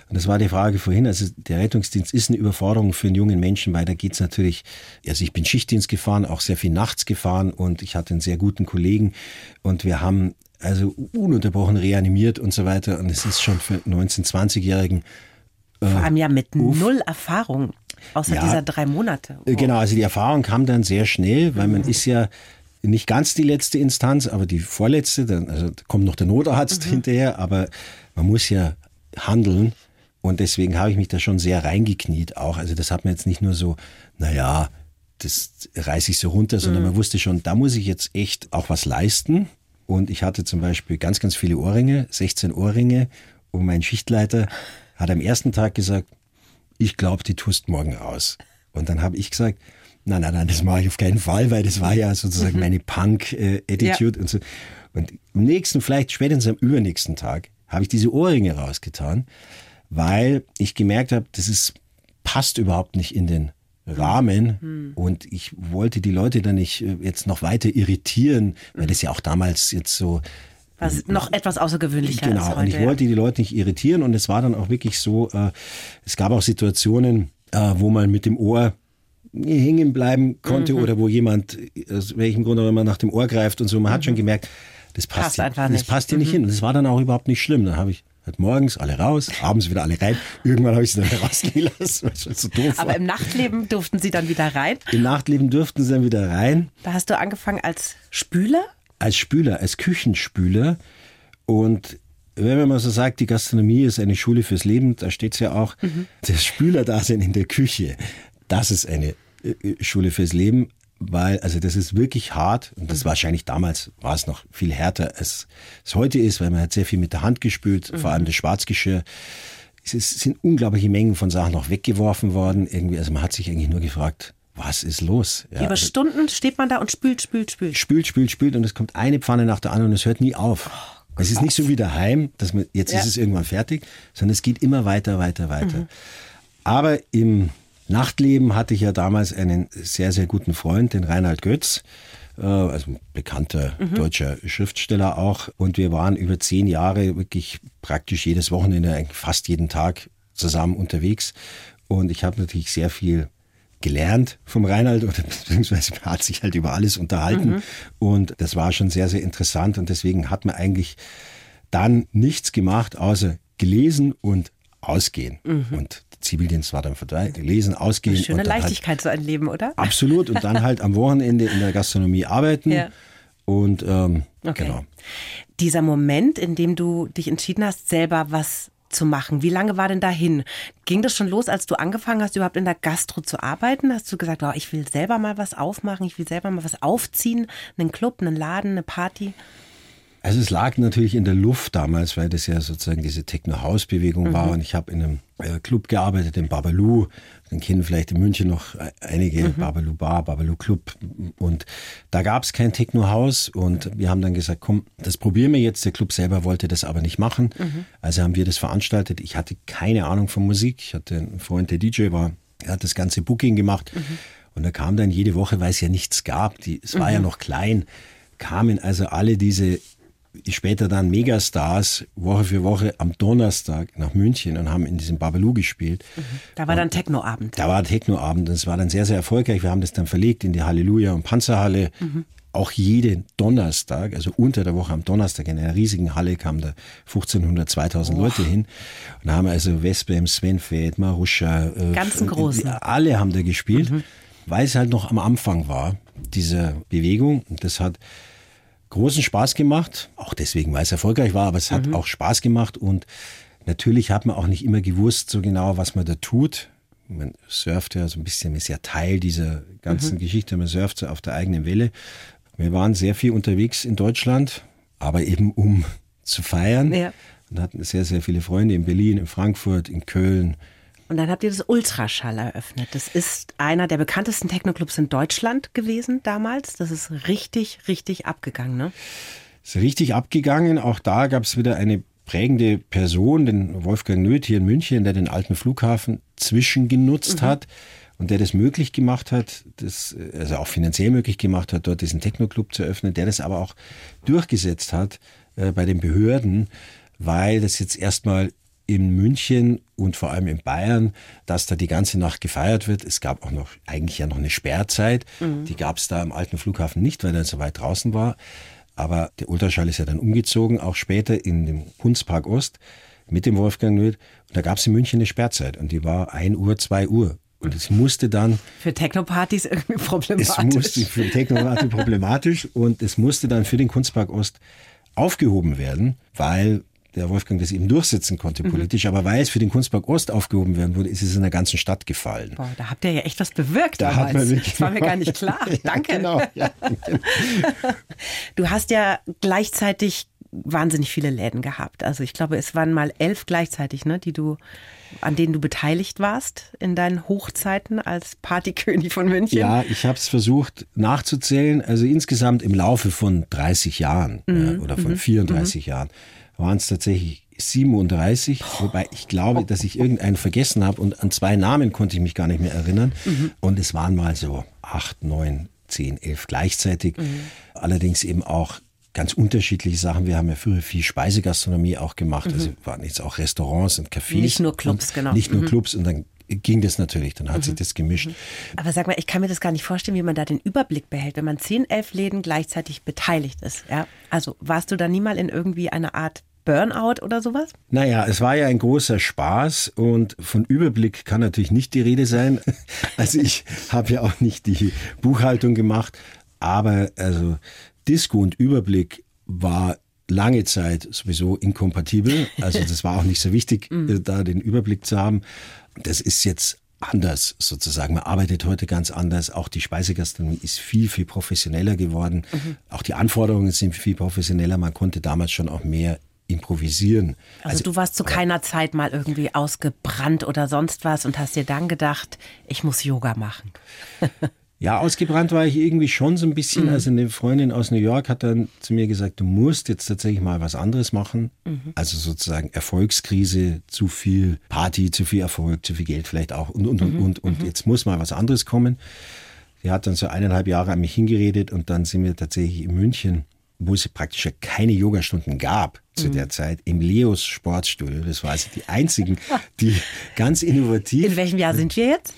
S2: Und das war die Frage vorhin. Also der Rettungsdienst ist eine Überforderung für einen jungen Menschen, weil da geht es natürlich, also ich bin Schichtdienst gefahren, auch sehr viel nachts gefahren und ich hatte einen sehr guten Kollegen und wir haben also ununterbrochen reanimiert und so weiter. Und es ist schon für 19-, 20-Jährigen.
S4: Äh, Vor allem ja mit uff. null Erfahrung, außer ja, dieser drei Monate.
S2: Oh. Genau, also die Erfahrung kam dann sehr schnell, weil man mhm. ist ja nicht ganz die letzte Instanz, aber die vorletzte. Dann, also kommt noch der Notarzt mhm. hinterher, aber man muss ja handeln. Und deswegen habe ich mich da schon sehr reingekniet auch. Also das hat man jetzt nicht nur so, naja, das reiße ich so runter, sondern mhm. man wusste schon, da muss ich jetzt echt auch was leisten. Und ich hatte zum Beispiel ganz, ganz viele Ohrringe, 16 Ohrringe. Und mein Schichtleiter hat am ersten Tag gesagt, ich glaube, die tust morgen aus. Und dann habe ich gesagt, nein, nein, nein, das mache ich auf keinen Fall, weil das war ja sozusagen mhm. meine Punk-Attitude ja. und so. Und am nächsten, vielleicht spätestens am übernächsten Tag, habe ich diese Ohrringe rausgetan, weil ich gemerkt habe, das ist, passt überhaupt nicht in den Rahmen hm. und ich wollte die Leute dann nicht äh, jetzt noch weiter irritieren, weil das ja auch damals jetzt so
S4: was noch etwas außergewöhnlicher
S2: genau. Genau, und ich ja. wollte die Leute nicht irritieren und es war dann auch wirklich so, äh, es gab auch Situationen, äh, wo man mit dem Ohr hängen bleiben konnte mhm. oder wo jemand, aus welchem Grund auch immer, nach dem Ohr greift und so. Man mhm. hat schon gemerkt, das passt, passt hier, einfach nicht. Das passt hier mhm. nicht hin. Und das war dann auch überhaupt nicht schlimm. Dann habe ich Halt morgens alle raus, abends wieder alle rein. Irgendwann habe ich sie dann rausgelassen, weil es so doof
S4: Aber war. im Nachtleben durften sie dann wieder rein?
S2: Im Nachtleben durften sie dann wieder rein.
S4: Da hast du angefangen als Spüler?
S2: Als Spüler, als Küchenspüler. Und wenn man mal so sagt, die Gastronomie ist eine Schule fürs Leben, da steht es ja auch, mhm. das Spülerdasein in der Küche, das ist eine äh, Schule fürs Leben weil, also das ist wirklich hart und das mhm. wahrscheinlich damals war es noch viel härter, als es heute ist, weil man hat sehr viel mit der Hand gespült, mhm. vor allem das Schwarzgeschirr. Es ist, sind unglaubliche Mengen von Sachen noch weggeworfen worden. Irgendwie, also man hat sich eigentlich nur gefragt, was ist los?
S4: Ja, Über also Stunden steht man da und spült, spült, spült.
S2: Spült, spült, spült und es kommt eine Pfanne nach der anderen und es hört nie auf. Oh, es ist nicht so wie daheim, dass man, jetzt ja. ist es irgendwann fertig, sondern es geht immer weiter, weiter, weiter. Mhm. Aber im Nachtleben hatte ich ja damals einen sehr, sehr guten Freund, den Reinhard Götz, äh, also bekannter mhm. deutscher Schriftsteller auch. Und wir waren über zehn Jahre wirklich praktisch jedes Wochenende, fast jeden Tag zusammen unterwegs. Und ich habe natürlich sehr viel gelernt vom Reinhard oder beziehungsweise hat sich halt über alles unterhalten. Mhm. Und das war schon sehr, sehr interessant. Und deswegen hat man eigentlich dann nichts gemacht, außer gelesen und ausgehen. Mhm. Und Zivildienst war dann vorbei, lesen, ausgehen. Eine
S4: schöne Leichtigkeit halt, so ein Leben, oder?
S2: Absolut. Und dann halt am Wochenende in der Gastronomie arbeiten. Ja. Und ähm, okay. genau.
S4: Dieser Moment, in dem du dich entschieden hast, selber was zu machen. Wie lange war denn dahin? Ging das schon los, als du angefangen hast, überhaupt in der Gastro zu arbeiten? Hast du gesagt, oh, ich will selber mal was aufmachen, ich will selber mal was aufziehen, einen Club, einen Laden, eine Party?
S2: Also es lag natürlich in der Luft damals, weil das ja sozusagen diese Techno-House-Bewegung mhm. war und ich habe in einem äh, Club gearbeitet, in Babalu. Den kennen vielleicht in München noch äh, einige, mhm. Babalu Bar, Babalu Club. Und da gab es kein Techno-Haus und wir haben dann gesagt, komm, das probieren wir jetzt. Der Club selber wollte das aber nicht machen. Mhm. Also haben wir das veranstaltet. Ich hatte keine Ahnung von Musik. Ich hatte einen Freund, der DJ war. Er hat das ganze Booking gemacht. Mhm. Und da kam dann jede Woche, weil es ja nichts gab, die, es war ja mhm. noch klein, kamen also alle diese später dann Megastars Woche für Woche am Donnerstag nach München und haben in diesem Babalu gespielt.
S4: Mhm. Da war dann Technoabend.
S2: Da war Technoabend und es war dann sehr, sehr erfolgreich. Wir haben das dann verlegt in die Halleluja und Panzerhalle. Mhm. Auch jeden Donnerstag, also unter der Woche am Donnerstag in einer riesigen Halle kamen da 1500, 2000 oh. Leute hin. Und da haben also Wespem, Sven Feth, Maruscha.
S4: Äh, Ganzen Großen.
S2: Alle haben da gespielt, mhm. weil es halt noch am Anfang war, diese Bewegung. Und das hat großen Spaß gemacht, auch deswegen, weil es erfolgreich war, aber es hat mhm. auch Spaß gemacht und natürlich hat man auch nicht immer gewusst so genau, was man da tut. Man surft ja so ein bisschen, man ist ja Teil dieser ganzen mhm. Geschichte, man surft so auf der eigenen Welle. Wir waren sehr viel unterwegs in Deutschland, aber eben um zu feiern. Ja. Und hatten sehr, sehr viele Freunde in Berlin, in Frankfurt, in Köln,
S4: und dann habt ihr das Ultraschall eröffnet. Das ist einer der bekanntesten Technoclubs in Deutschland gewesen damals. Das ist richtig, richtig abgegangen, ne?
S2: Ist richtig abgegangen. Auch da gab es wieder eine prägende Person, den Wolfgang Nöth hier in München, der den alten Flughafen zwischengenutzt mhm. hat und der das möglich gemacht hat, das, also auch finanziell möglich gemacht hat, dort diesen Techno-Club zu öffnen, der das aber auch durchgesetzt hat äh, bei den Behörden, weil das jetzt erstmal in München und vor allem in Bayern, dass da die ganze Nacht gefeiert wird. Es gab auch noch eigentlich ja noch eine Sperrzeit. Mhm. Die gab es da am alten Flughafen nicht, weil er so weit draußen war. Aber der Ultraschall ist ja dann umgezogen, auch später in den Kunstpark Ost mit dem Wolfgang Nöth. Und da gab es in München eine Sperrzeit und die war 1 Uhr, 2 Uhr. Und es musste dann.
S4: Für Technopartys irgendwie problematisch.
S2: Es musste für Technoparty problematisch und es musste dann für den Kunstpark Ost aufgehoben werden, weil der Wolfgang das eben durchsetzen konnte mhm. politisch, aber weil es für den Kunstpark Ost aufgehoben werden wurde, ist es in der ganzen Stadt gefallen.
S4: Boah, da habt ihr ja echt was bewirkt da damals. Hat man wirklich das war mir gar nicht klar. Danke. ja, genau. Ja. du hast ja gleichzeitig wahnsinnig viele Läden gehabt. Also ich glaube, es waren mal elf gleichzeitig, ne, die du, an denen du beteiligt warst in deinen Hochzeiten als Partykönig von München.
S2: Ja, ich habe es versucht nachzuzählen. Also insgesamt im Laufe von 30 Jahren mhm. ja, oder von mhm. 34 mhm. Jahren waren es tatsächlich 37, wobei ich glaube, dass ich irgendeinen vergessen habe und an zwei Namen konnte ich mich gar nicht mehr erinnern. Mhm. Und es waren mal so acht, neun, zehn, elf gleichzeitig. Mhm. Allerdings eben auch ganz unterschiedliche Sachen. Wir haben ja früher viel Speisegastronomie auch gemacht. Mhm. Also waren jetzt auch Restaurants und Cafés.
S4: Nicht nur Clubs, genau.
S2: Nicht nur mhm. Clubs. Und dann ging das natürlich, dann hat mhm. sich das gemischt. Mhm.
S4: Aber sag mal, ich kann mir das gar nicht vorstellen, wie man da den Überblick behält, wenn man zehn, elf Läden gleichzeitig beteiligt ist. Ja? Also warst du da nie mal in irgendwie einer Art Burnout oder sowas?
S2: Naja, es war ja ein großer Spaß und von Überblick kann natürlich nicht die Rede sein. Also ich habe ja auch nicht die Buchhaltung gemacht, aber also Disco und Überblick war lange Zeit sowieso inkompatibel. Also das war auch nicht so wichtig, mhm. da den Überblick zu haben. Das ist jetzt anders sozusagen. Man arbeitet heute ganz anders. Auch die Speisegastronomie ist viel, viel professioneller geworden. Mhm. Auch die Anforderungen sind viel professioneller. Man konnte damals schon auch mehr improvisieren.
S4: Also, also, du warst zu keiner Zeit mal irgendwie ausgebrannt oder sonst was und hast dir dann gedacht, ich muss Yoga machen.
S2: ja, ausgebrannt war ich irgendwie schon so ein bisschen. Mhm. Also eine Freundin aus New York hat dann zu mir gesagt, du musst jetzt tatsächlich mal was anderes machen. Mhm. Also sozusagen Erfolgskrise, zu viel Party, zu viel Erfolg, zu viel Geld vielleicht auch und, und, und, mhm. und, und mhm. jetzt muss mal was anderes kommen. Die hat dann so eineinhalb Jahre an mich hingeredet und dann sind wir tatsächlich in München wo es praktisch keine Yogastunden gab zu mhm. der Zeit, im Leos Sportstudio. Das war also die einzigen, die ganz innovativ.
S4: In welchem Jahr sind wir jetzt?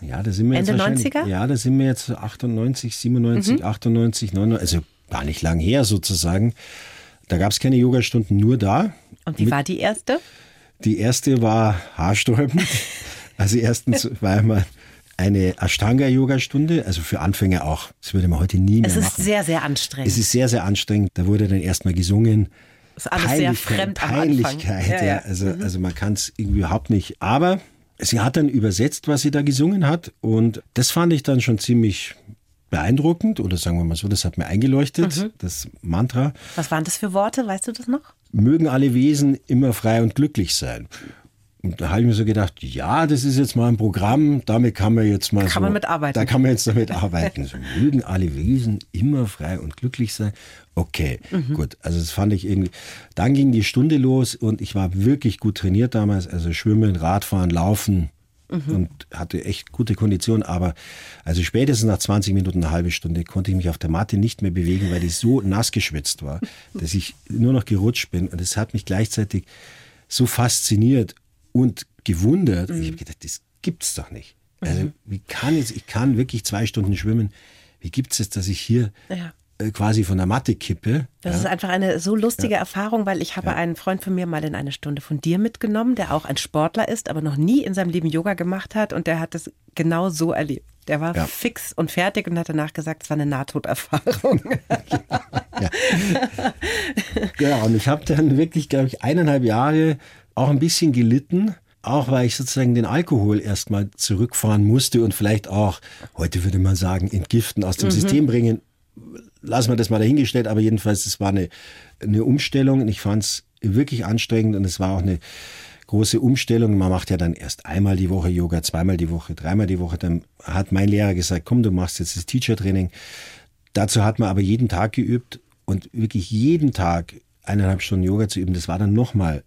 S2: Ja, da sind wir
S4: Ende
S2: jetzt
S4: 90er?
S2: Ja, da sind wir jetzt 98, 97, mhm. 98, 99, also gar nicht lang her sozusagen. Da gab es keine Yogastunden, nur da.
S4: Und wie Mit, war die erste?
S2: Die erste war haarsträubend. Also erstens war man eine Ashtanga-Yoga-Stunde, also für Anfänger auch. Das würde man heute nie mehr
S4: machen.
S2: Es
S4: ist sehr, sehr anstrengend.
S2: Es ist sehr, sehr anstrengend. Da wurde dann erstmal gesungen.
S4: Das ist alles sehr fremd
S2: Peinlichkeit, ja, ja. Also, mhm. also man kann es irgendwie überhaupt nicht. Aber sie hat dann übersetzt, was sie da gesungen hat. Und das fand ich dann schon ziemlich beeindruckend. Oder sagen wir mal so, das hat mir eingeleuchtet, mhm. das Mantra.
S4: Was waren das für Worte? Weißt du das noch?
S2: Mögen alle Wesen immer frei und glücklich sein. Und da habe ich mir so gedacht, ja, das ist jetzt mal ein Programm, damit kann man jetzt mal
S4: kann
S2: so,
S4: man mitarbeiten.
S2: Da kann man jetzt damit arbeiten. So mögen alle Wesen immer frei und glücklich sein. Okay, mhm. gut. Also das fand ich irgendwie. Dann ging die Stunde los und ich war wirklich gut trainiert damals. Also Schwimmen, Radfahren, Laufen mhm. und hatte echt gute Kondition. Aber also spätestens nach 20 Minuten, eine halbe Stunde konnte ich mich auf der Matte nicht mehr bewegen, weil ich so nass geschwitzt war, dass ich nur noch gerutscht bin. Und es hat mich gleichzeitig so fasziniert und gewundert. Mhm. Ich habe gedacht, das gibt's doch nicht. Also, mhm. wie kann jetzt, ich kann wirklich zwei Stunden schwimmen. Wie gibt es jetzt, dass ich hier ja. äh, quasi von der Matte kippe?
S4: Das ja. ist einfach eine so lustige ja. Erfahrung, weil ich habe einen Freund von mir mal in eine Stunde von dir mitgenommen, der auch ein Sportler ist, aber noch nie in seinem Leben Yoga gemacht hat und der hat das genau so erlebt. Der war fix und fertig und hat danach gesagt, es war eine Nahtoderfahrung.
S2: ja. ja, und ich habe dann wirklich, glaube ich, eineinhalb Jahre auch ein bisschen gelitten, auch weil ich sozusagen den Alkohol erstmal zurückfahren musste und vielleicht auch, heute würde man sagen, entgiften, aus dem mhm. System bringen. Lassen wir das mal dahingestellt, aber jedenfalls, es war eine, eine Umstellung und ich fand es wirklich anstrengend und es war auch eine große Umstellung. Man macht ja dann erst einmal die Woche Yoga, zweimal die Woche, dreimal die Woche. Dann hat mein Lehrer gesagt, komm, du machst jetzt das Teacher-Training. Dazu hat man aber jeden Tag geübt und wirklich jeden Tag eineinhalb Stunden Yoga zu üben, das war dann nochmal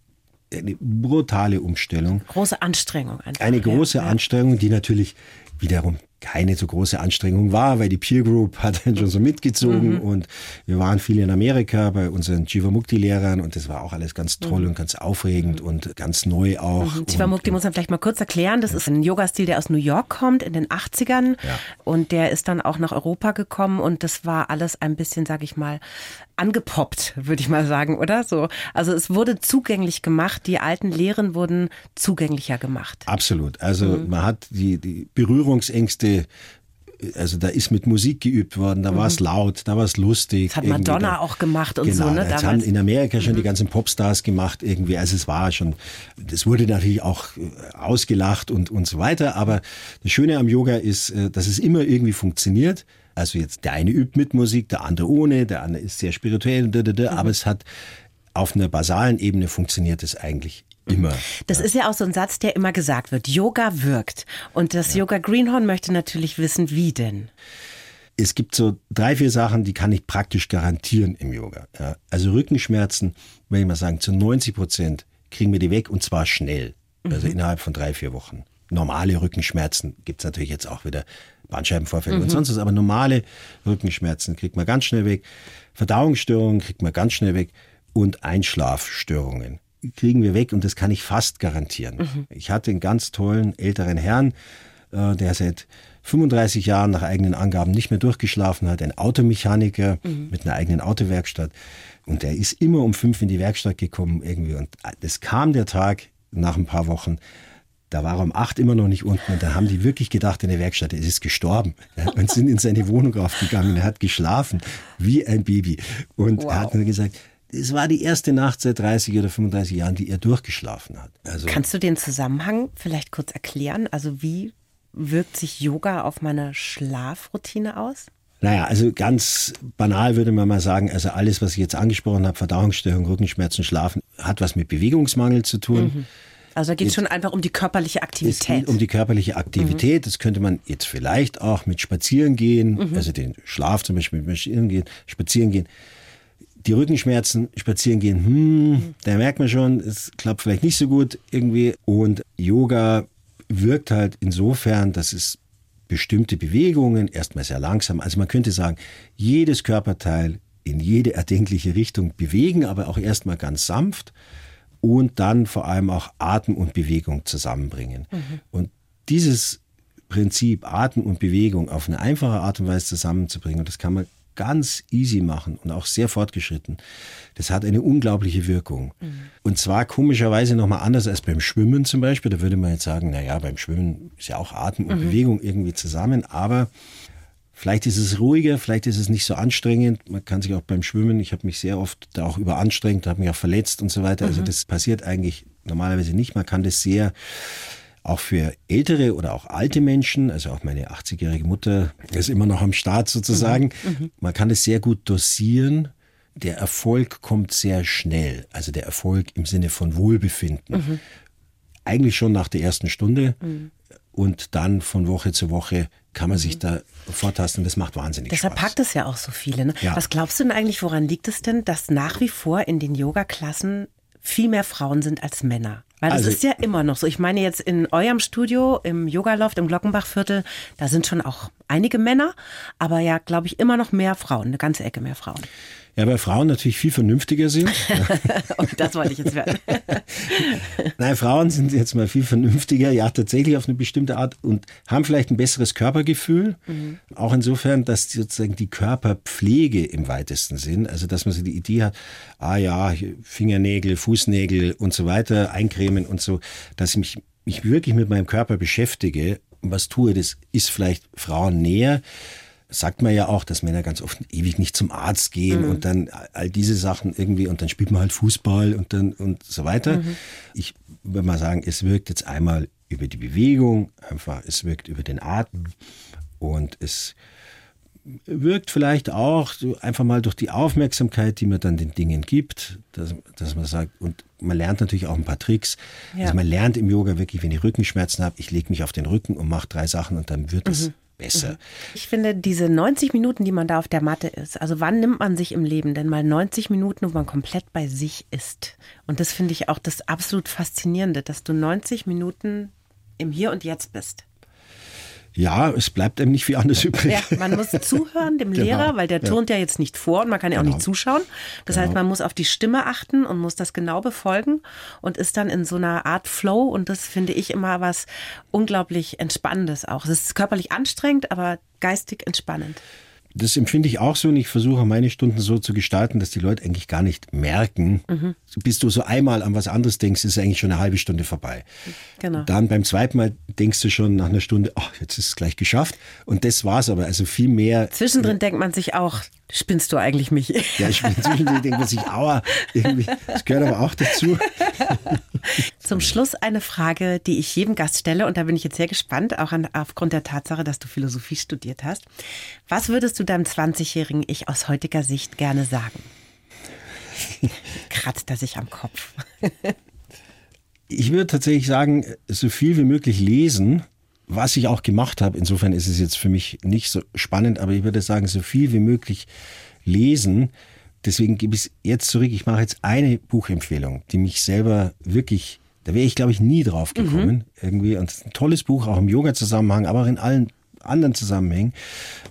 S2: eine brutale Umstellung.
S4: Große Anstrengung. Einfach.
S2: Eine große ja, Anstrengung, die natürlich wiederum keine so große Anstrengung war, weil die Peer Group hat dann schon so mitgezogen mhm. und wir waren viel in Amerika bei unseren Jivamukti-Lehrern und das war auch alles ganz toll mhm. und ganz aufregend mhm. und ganz neu auch. Mhm.
S4: Jivamukti muss man vielleicht mal kurz erklären. Das ja. ist ein Yoga-Stil, der aus New York kommt in den 80ern ja. und der ist dann auch nach Europa gekommen und das war alles ein bisschen, sag ich mal, angepoppt, würde ich mal sagen, oder so. Also es wurde zugänglich gemacht, die alten Lehren wurden zugänglicher gemacht.
S2: Absolut. Also mhm. man hat die, die Berührungsängste also da ist mit Musik geübt worden, da mhm. war es laut, da war es lustig.
S4: Das hat Madonna
S2: da,
S4: auch gemacht und genau, so, ne?
S2: Das haben in Amerika schon mhm. die ganzen Popstars gemacht irgendwie. Also es war schon, das wurde natürlich auch äh, ausgelacht und, und so weiter. Aber das Schöne am Yoga ist, äh, dass es immer irgendwie funktioniert. Also jetzt der eine übt mit Musik, der andere ohne, der andere ist sehr spirituell, mhm. aber es hat auf einer basalen Ebene funktioniert es eigentlich immer.
S4: Das ja. ist ja auch so ein Satz, der immer gesagt wird. Yoga wirkt. Und das ja. Yoga Greenhorn möchte natürlich wissen, wie denn?
S2: Es gibt so drei, vier Sachen, die kann ich praktisch garantieren im Yoga. Ja. Also Rückenschmerzen, würde ich mal sagen, zu 90 Prozent kriegen wir die weg und zwar schnell. Also mhm. innerhalb von drei, vier Wochen. Normale Rückenschmerzen gibt es natürlich jetzt auch wieder Bandscheibenvorfälle mhm. und sonst was, aber normale Rückenschmerzen kriegt man ganz schnell weg. Verdauungsstörungen kriegt man ganz schnell weg und Einschlafstörungen kriegen wir weg und das kann ich fast garantieren. Mhm. Ich hatte einen ganz tollen älteren Herrn, äh, der seit 35 Jahren nach eigenen Angaben nicht mehr durchgeschlafen hat, ein Automechaniker mhm. mit einer eigenen Autowerkstatt. Und der ist immer um fünf in die Werkstatt gekommen irgendwie. Und es kam der Tag nach ein paar Wochen, da war er um acht immer noch nicht unten und da haben die wirklich gedacht in der Werkstatt, er ist gestorben ja, und sind in seine Wohnung raufgegangen. Er hat geschlafen wie ein Baby und wow. er hat mir gesagt, es war die erste Nacht seit 30 oder 35 Jahren, die er durchgeschlafen hat.
S4: Also Kannst du den Zusammenhang vielleicht kurz erklären? Also wie wirkt sich Yoga auf meine Schlafroutine aus?
S2: Naja, also ganz banal würde man mal sagen, also alles, was ich jetzt angesprochen habe, Verdauungsstörung, Rückenschmerzen, Schlafen, hat was mit Bewegungsmangel zu tun. Mhm.
S4: Also da geht es schon einfach um die körperliche Aktivität. Es geht
S2: um die körperliche Aktivität. Mhm. Das könnte man jetzt vielleicht auch mit Spazieren gehen, mhm. also den Schlaf zum Beispiel mit Spazieren gehen, spazieren gehen. Die Rückenschmerzen, spazieren gehen, hm, da merkt man schon, es klappt vielleicht nicht so gut irgendwie. Und Yoga wirkt halt insofern, dass es bestimmte Bewegungen erstmal sehr langsam, also man könnte sagen, jedes Körperteil in jede erdenkliche Richtung bewegen, aber auch erstmal ganz sanft und dann vor allem auch Atem und Bewegung zusammenbringen. Mhm. Und dieses Prinzip Atem und Bewegung auf eine einfache Art und Weise zusammenzubringen, und das kann man ganz easy machen und auch sehr fortgeschritten, das hat eine unglaubliche Wirkung. Mhm. Und zwar komischerweise nochmal anders als beim Schwimmen zum Beispiel. Da würde man jetzt sagen, naja, beim Schwimmen ist ja auch Atem und mhm. Bewegung irgendwie zusammen, aber Vielleicht ist es ruhiger, vielleicht ist es nicht so anstrengend. Man kann sich auch beim Schwimmen, ich habe mich sehr oft da auch überanstrengt, habe mich auch verletzt und so weiter. Also mhm. das passiert eigentlich normalerweise nicht. Man kann das sehr auch für ältere oder auch alte Menschen, also auch meine 80-jährige Mutter ist immer noch am Start sozusagen. Mhm. mhm. Man kann das sehr gut dosieren. Der Erfolg kommt sehr schnell. Also der Erfolg im Sinne von Wohlbefinden. Mhm. Eigentlich schon nach der ersten Stunde. Mhm. Und dann von Woche zu Woche kann man sich mhm. da vortasten. Das macht wahnsinnig
S4: Deshalb
S2: Spaß.
S4: packt es ja auch so viele. Ne? Ja. Was glaubst du denn eigentlich, woran liegt es denn, dass nach wie vor in den Yoga-Klassen viel mehr Frauen sind als Männer? Weil das also, ist ja immer noch so. Ich meine jetzt in eurem Studio im Yogaloft im Glockenbachviertel, da sind schon auch einige Männer, aber ja, glaube ich, immer noch mehr Frauen, eine ganze Ecke mehr Frauen.
S2: Ja, weil Frauen natürlich viel vernünftiger sind.
S4: Und das wollte ich jetzt werden.
S2: Nein, Frauen sind jetzt mal viel vernünftiger, ja, tatsächlich auf eine bestimmte Art und haben vielleicht ein besseres Körpergefühl. Mhm. Auch insofern, dass sozusagen die Körperpflege im weitesten Sinn, also dass man so die Idee hat, ah ja, Fingernägel, Fußnägel und so weiter, eincremen und so, dass ich mich, mich wirklich mit meinem Körper beschäftige was tue, das ist vielleicht Frauen näher sagt man ja auch, dass Männer ganz oft ewig nicht zum Arzt gehen mhm. und dann all diese Sachen irgendwie und dann spielt man halt Fußball und dann und so weiter. Mhm. Ich würde mal sagen, es wirkt jetzt einmal über die Bewegung, einfach es wirkt über den Atem und es wirkt vielleicht auch einfach mal durch die Aufmerksamkeit, die man dann den Dingen gibt, dass, dass man sagt, und man lernt natürlich auch ein paar Tricks. Ja. Also man lernt im Yoga wirklich, wenn ich Rückenschmerzen habe, ich lege mich auf den Rücken und mache drei Sachen und dann wird es mhm besser. Mhm.
S4: Ich finde, diese 90 Minuten, die man da auf der Matte ist, also wann nimmt man sich im Leben denn mal 90 Minuten, wo man komplett bei sich ist? Und das finde ich auch das absolut Faszinierende, dass du 90 Minuten im Hier und Jetzt bist.
S2: Ja, es bleibt einem nicht viel anderes übrig.
S4: Ja, man muss zuhören dem genau. Lehrer, weil der turnt ja. ja jetzt nicht vor und man kann ja genau. auch nicht zuschauen. Das genau. heißt, man muss auf die Stimme achten und muss das genau befolgen und ist dann in so einer Art Flow und das finde ich immer was unglaublich Entspannendes auch. Es ist körperlich anstrengend, aber geistig entspannend.
S2: Das empfinde ich auch so und ich versuche meine Stunden so zu gestalten, dass die Leute eigentlich gar nicht merken. Mhm. Bis du so einmal an was anderes denkst, ist eigentlich schon eine halbe Stunde vorbei. Genau. Dann beim zweiten Mal denkst du schon nach einer Stunde, ach, jetzt ist es gleich geschafft. Und das war's aber. Also viel mehr.
S4: Zwischendrin denkt man sich auch, spinnst du eigentlich mich?
S2: Ja, ich bin zwischendrin denkt man sich, aua, irgendwie, das gehört aber auch dazu.
S4: Zum Schluss eine Frage, die ich jedem Gast stelle und da bin ich jetzt sehr gespannt, auch an, aufgrund der Tatsache, dass du Philosophie studiert hast. Was würdest du deinem 20-jährigen Ich aus heutiger Sicht gerne sagen? Kratzt er sich am Kopf.
S2: ich würde tatsächlich sagen, so viel wie möglich lesen, was ich auch gemacht habe. Insofern ist es jetzt für mich nicht so spannend, aber ich würde sagen, so viel wie möglich lesen. Deswegen gebe ich es jetzt zurück. Ich mache jetzt eine Buchempfehlung, die mich selber wirklich, da wäre ich glaube ich nie drauf gekommen mhm. irgendwie. Und ein tolles Buch, auch im Yoga-Zusammenhang, aber auch in allen anderen Zusammenhängen.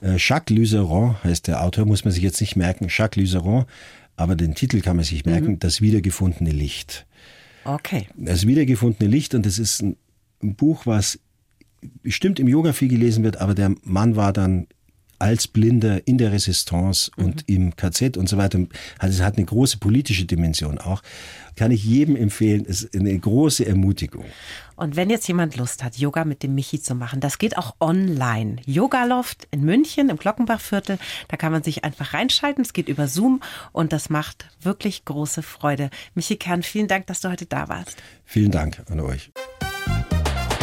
S2: Äh, Jacques Luzeron heißt der Autor, muss man sich jetzt nicht merken. Jacques Luzeron, aber den Titel kann man sich merken, mhm. Das wiedergefundene Licht.
S4: Okay.
S2: Das wiedergefundene Licht und das ist ein Buch, was bestimmt im Yoga viel gelesen wird, aber der Mann war dann als Blinder in der Resistance mhm. und im KZ und so weiter. Also es hat eine große politische Dimension auch. Kann ich jedem empfehlen. Es ist eine große Ermutigung.
S4: Und wenn jetzt jemand Lust hat, Yoga mit dem Michi zu machen, das geht auch online. Yoga Loft in München im Glockenbachviertel. Da kann man sich einfach reinschalten. Es geht über Zoom und das macht wirklich große Freude. Michi Kern, vielen Dank, dass du heute da warst.
S2: Vielen Dank an euch.